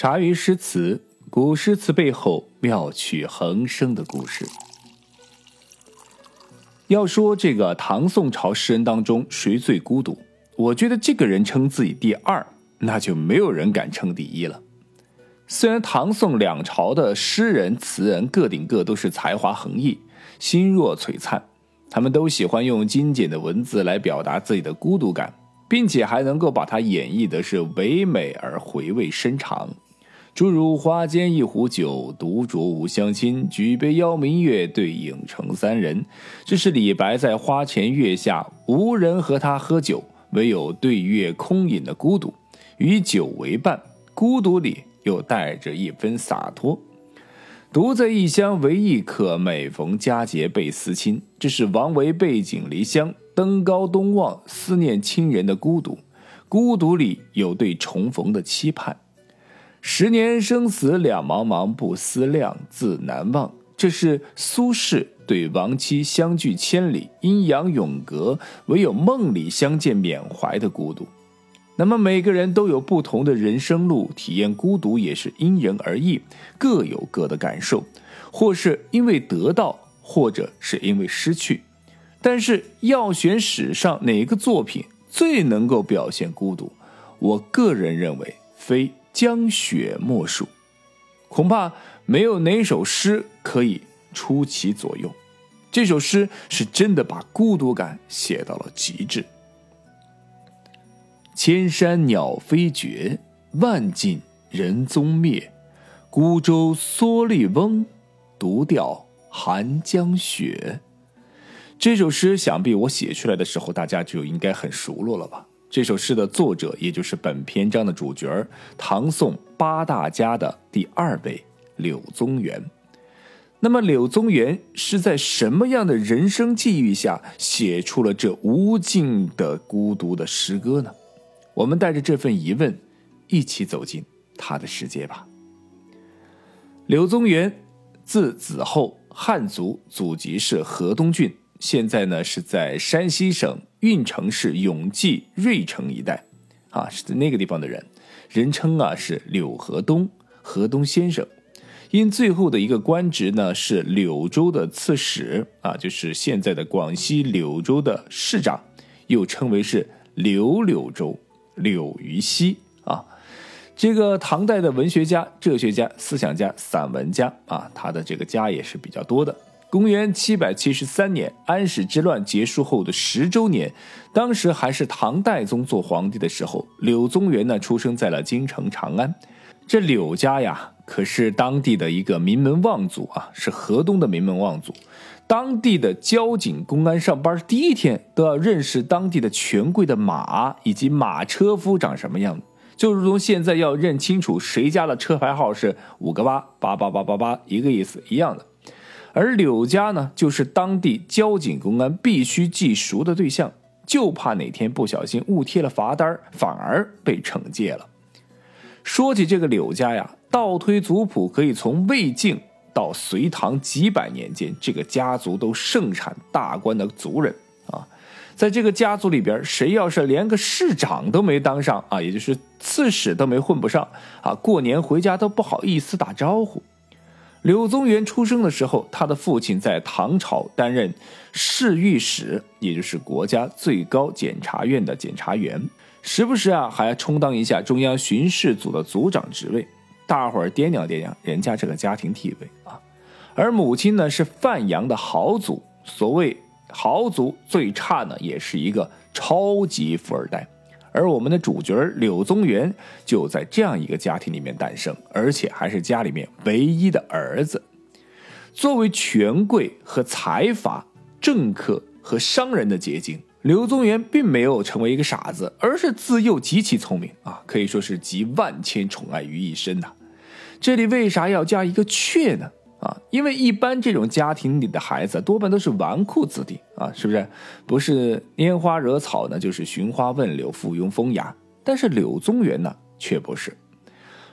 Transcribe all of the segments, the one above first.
茶余诗词，古诗词背后妙趣横生的故事。要说这个唐宋朝诗人当中谁最孤独，我觉得这个人称自己第二，那就没有人敢称第一了。虽然唐宋两朝的诗人词人个顶个都是才华横溢、心若璀璨，他们都喜欢用精简的文字来表达自己的孤独感，并且还能够把它演绎的是唯美而回味深长。诸如“花间一壶酒，独酌无相亲。举杯邀明月，对影成三人。”这是李白在花前月下，无人和他喝酒，唯有对月空饮的孤独。与酒为伴，孤独里又带着一分洒脱。独在异乡为异客，每逢佳节倍思亲。这是王维背井离乡，登高东望，思念亲人的孤独。孤独里有对重逢的期盼。十年生死两茫茫，不思量，自难忘。这是苏轼对亡妻相距千里，阴阳永隔，唯有梦里相见缅怀的孤独。那么每个人都有不同的人生路，体验孤独也是因人而异，各有各的感受，或是因为得到，或者是因为失去。但是要选史上哪个作品最能够表现孤独，我个人认为非。江雪莫属，恐怕没有哪首诗可以出其左右。这首诗是真的把孤独感写到了极致。千山鸟飞绝，万径人踪灭。孤舟蓑笠翁，独钓寒江雪。这首诗想必我写出来的时候，大家就应该很熟络了吧。这首诗的作者，也就是本篇章的主角唐宋八大家的第二位柳宗元。那么，柳宗元是在什么样的人生际遇下写出了这无尽的孤独的诗歌呢？我们带着这份疑问，一起走进他的世界吧。柳宗元，字子厚，汉族，祖籍是河东郡，现在呢是在山西省。运城市永济芮城一带，啊，是在那个地方的人，人称啊是柳河东、河东先生。因最后的一个官职呢是柳州的刺史，啊，就是现在的广西柳州的市长，又称为是柳柳州、柳于西啊。这个唐代的文学家、哲学家、思想家、散文家啊，他的这个家也是比较多的。公元七百七十三年，安史之乱结束后的十周年，当时还是唐代宗做皇帝的时候，柳宗元呢出生在了京城长安。这柳家呀，可是当地的一个名门望族啊，是河东的名门望族。当地的交警、公安上班第一天都要认识当地的权贵的马以及马车夫长什么样子，就如同现在要认清楚谁家的车牌号是五个八八八八八八一个意思一样的。而柳家呢，就是当地交警公安必须记熟的对象，就怕哪天不小心误贴了罚单，反而被惩戒了。说起这个柳家呀，倒推族谱，可以从魏晋到隋唐几百年间，这个家族都盛产大官的族人啊。在这个家族里边，谁要是连个市长都没当上啊，也就是刺史都没混不上啊，过年回家都不好意思打招呼。柳宗元出生的时候，他的父亲在唐朝担任侍御史，也就是国家最高检察院的检察员，时不时啊还要充当一下中央巡视组的组长职位。大伙儿掂量掂量人家这个家庭地位啊。而母亲呢是范阳的豪族，所谓豪族最差呢也是一个超级富二代。而我们的主角柳宗元就在这样一个家庭里面诞生，而且还是家里面唯一的儿子。作为权贵和财阀、政客和商人的结晶，柳宗元并没有成为一个傻子，而是自幼极其聪明啊，可以说是集万千宠爱于一身呐。这里为啥要加一个“却”呢？啊，因为一般这种家庭里的孩子多半都是纨绔子弟啊，是不是？不是拈花惹草呢，就是寻花问柳、附庸风雅。但是柳宗元呢，却不是。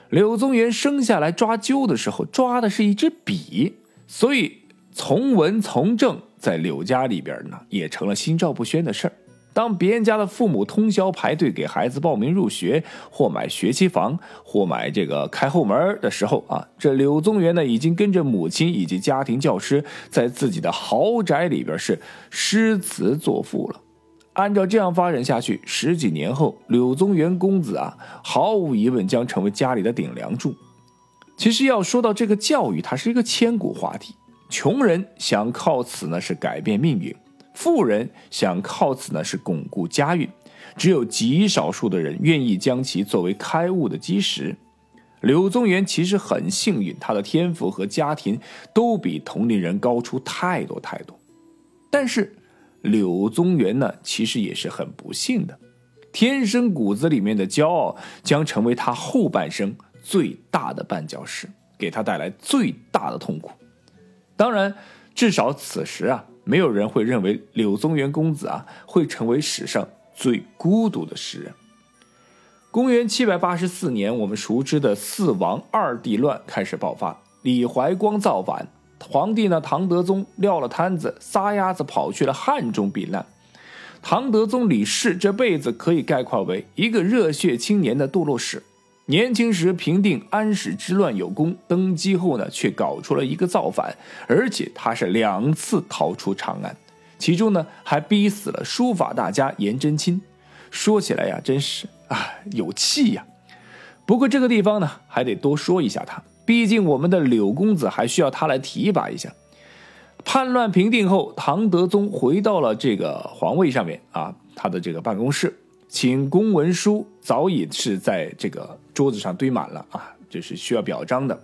柳宗元生下来抓阄的时候，抓的是一支笔，所以从文从政在柳家里边呢，也成了心照不宣的事儿。当别人家的父母通宵排队给孩子报名入学，或买学区房，或买这个开后门的时候啊，这柳宗元呢，已经跟着母亲以及家庭教师，在自己的豪宅里边是诗词作赋了。按照这样发展下去，十几年后，柳宗元公子啊，毫无疑问将成为家里的顶梁柱。其实要说到这个教育，它是一个千古话题。穷人想靠此呢是改变命运，富人想靠此呢是巩固家运，只有极少数的人愿意将其作为开悟的基石。柳宗元其实很幸运，他的天赋和家庭都比同龄人高出太多太多，但是。柳宗元呢，其实也是很不幸的，天生骨子里面的骄傲将成为他后半生最大的绊脚石，给他带来最大的痛苦。当然，至少此时啊，没有人会认为柳宗元公子啊会成为史上最孤独的诗人。公元七百八十四年，我们熟知的四王二帝乱开始爆发，李怀光造反。皇帝呢？唐德宗撂了摊子，撒丫子跑去了汉中避难。唐德宗李氏这辈子可以概括为一个热血青年的堕落史。年轻时平定安史之乱有功，登基后呢，却搞出了一个造反，而且他是两次逃出长安，其中呢还逼死了书法大家颜真卿。说起来呀，真是啊有气呀。不过这个地方呢，还得多说一下他。毕竟我们的柳公子还需要他来提拔一下。叛乱平定后，唐德宗回到了这个皇位上面啊，他的这个办公室，请公文书早已是在这个桌子上堆满了啊，这是需要表彰的。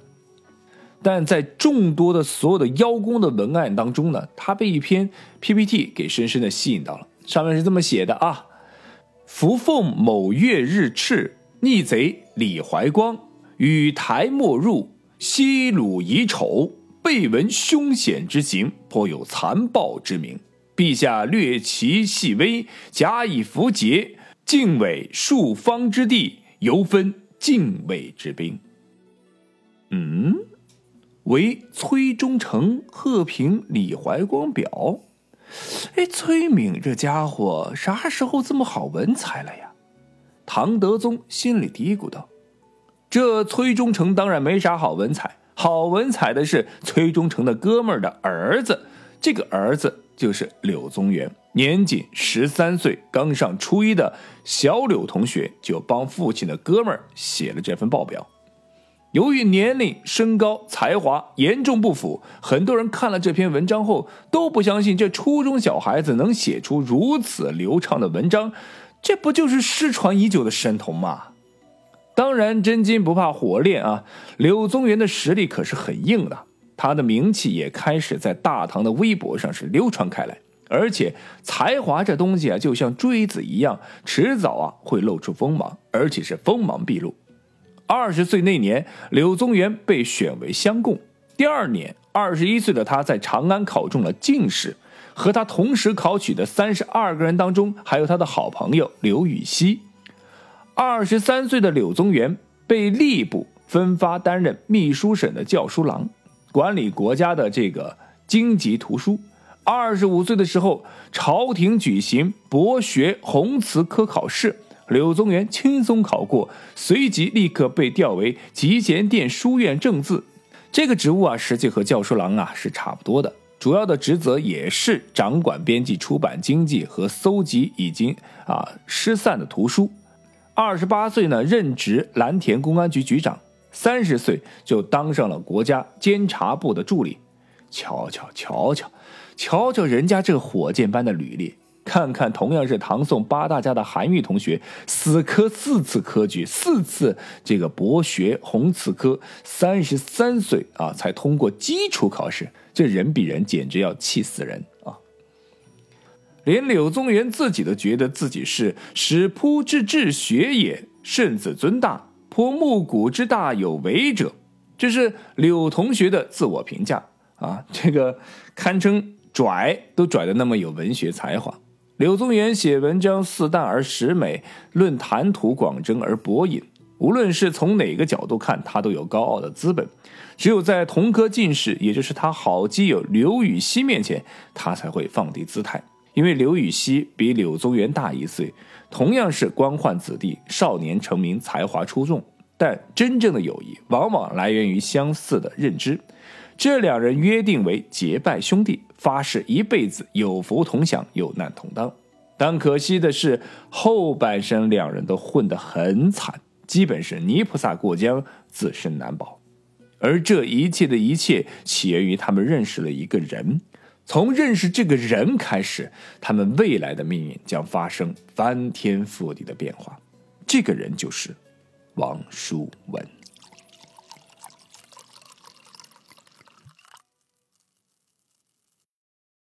但在众多的所有的邀功的文案当中呢，他被一篇 PPT 给深深的吸引到了。上面是这么写的啊：伏凤某月日赤，逆贼李怀光与台莫入。西鲁遗丑，备闻凶险之行，颇有残暴之名。陛下略其细微，假以符节，敬畏数方之地，犹分敬畏之兵。嗯，为崔忠诚贺平李怀光表。哎，崔敏这家伙啥时候这么好文采了呀？唐德宗心里嘀咕道。这崔忠诚当然没啥好文采，好文采的是崔忠诚的哥们儿的儿子，这个儿子就是柳宗元，年仅十三岁，刚上初一的小柳同学就帮父亲的哥们儿写了这份报表。由于年龄、身高、才华严重不符，很多人看了这篇文章后都不相信这初中小孩子能写出如此流畅的文章，这不就是失传已久的神童吗？当然，真金不怕火炼啊！柳宗元的实力可是很硬的，他的名气也开始在大唐的微博上是流传开来。而且才华这东西啊，就像锥子一样，迟早啊会露出锋芒，而且是锋芒毕露。二十岁那年，柳宗元被选为乡贡。第二年，二十一岁的他在长安考中了进士。和他同时考取的三十二个人当中，还有他的好朋友刘禹锡。二十三岁的柳宗元被吏部分发担任秘书省的校书郎，管理国家的这个经籍图书。二十五岁的时候，朝廷举行博学宏词科考试，柳宗元轻松考过，随即立刻被调为集贤殿书院正字。这个职务啊，实际和教书郎啊是差不多的，主要的职责也是掌管编辑出版经济和搜集已经啊失散的图书。二十八岁呢，任职蓝田公安局局长；三十岁就当上了国家监察部的助理。瞧瞧瞧瞧，瞧瞧人家这火箭般的履历！看看同样是唐宋八大家的韩愈同学，死磕四次科举，四次这个博学弘词科，三十三岁啊才通过基础考试，这人比人简直要气死人啊！连柳宗元自己都觉得自己是始扑之至学也，甚自尊大，颇木古之大有为者。这是柳同学的自我评价啊，这个堪称拽，都拽的那么有文学才华。柳宗元写文章似淡而实美，论谈吐广征而博引。无论是从哪个角度看，他都有高傲的资本。只有在同科进士，也就是他好基友刘禹锡面前，他才会放低姿态。因为刘禹锡比柳宗元大一岁，同样是官宦子弟，少年成名，才华出众。但真正的友谊往往来源于相似的认知。这两人约定为结拜兄弟，发誓一辈子有福同享，有难同当。但可惜的是，后半生两人都混得很惨，基本是泥菩萨过江，自身难保。而这一切的一切，起源于他们认识了一个人。从认识这个人开始，他们未来的命运将发生翻天覆地的变化。这个人就是王叔文。